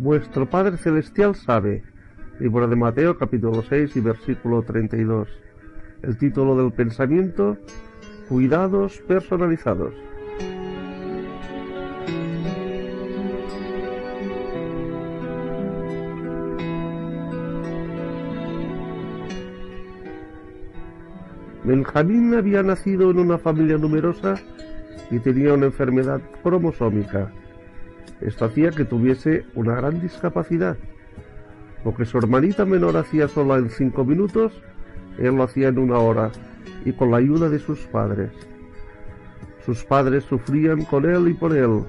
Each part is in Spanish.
Vuestro Padre Celestial sabe. Libro de Mateo capítulo 6 y versículo 32. El título del pensamiento, Cuidados personalizados. Benjamín había nacido en una familia numerosa y tenía una enfermedad cromosómica. Esto hacía que tuviese una gran discapacidad. Lo que su hermanita menor hacía sola en cinco minutos, él lo hacía en una hora y con la ayuda de sus padres. Sus padres sufrían con él y por él,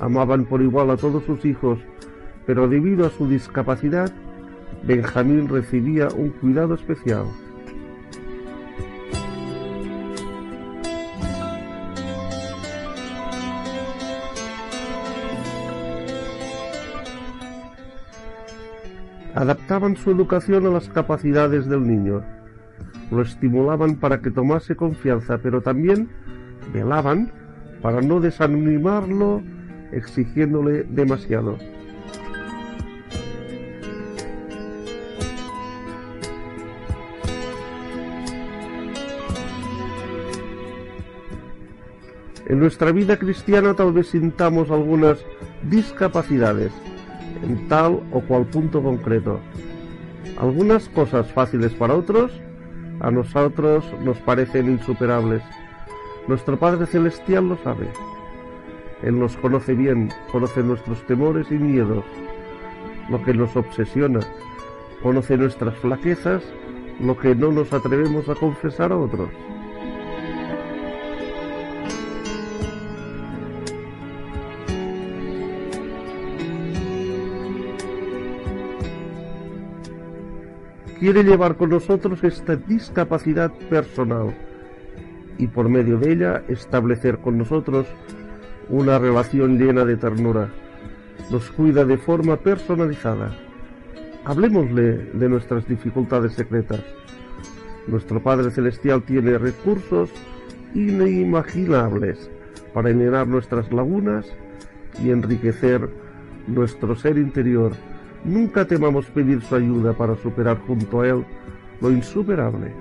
amaban por igual a todos sus hijos, pero debido a su discapacidad, Benjamín recibía un cuidado especial. Adaptaban su educación a las capacidades del niño, lo estimulaban para que tomase confianza, pero también velaban para no desanimarlo exigiéndole demasiado. En nuestra vida cristiana tal vez sintamos algunas discapacidades, en tal o cual punto concreto. Algunas cosas fáciles para otros, a nosotros nos parecen insuperables. Nuestro Padre Celestial lo sabe. Él nos conoce bien, conoce nuestros temores y miedos, lo que nos obsesiona, conoce nuestras flaquezas, lo que no nos atrevemos a confesar a otros. Quiere llevar con nosotros esta discapacidad personal y por medio de ella establecer con nosotros una relación llena de ternura. Nos cuida de forma personalizada. Hablemosle de nuestras dificultades secretas. Nuestro Padre Celestial tiene recursos inimaginables para llenar nuestras lagunas y enriquecer nuestro ser interior Nunca temamos pedir su ayuda para superar junto a Él lo insuperable.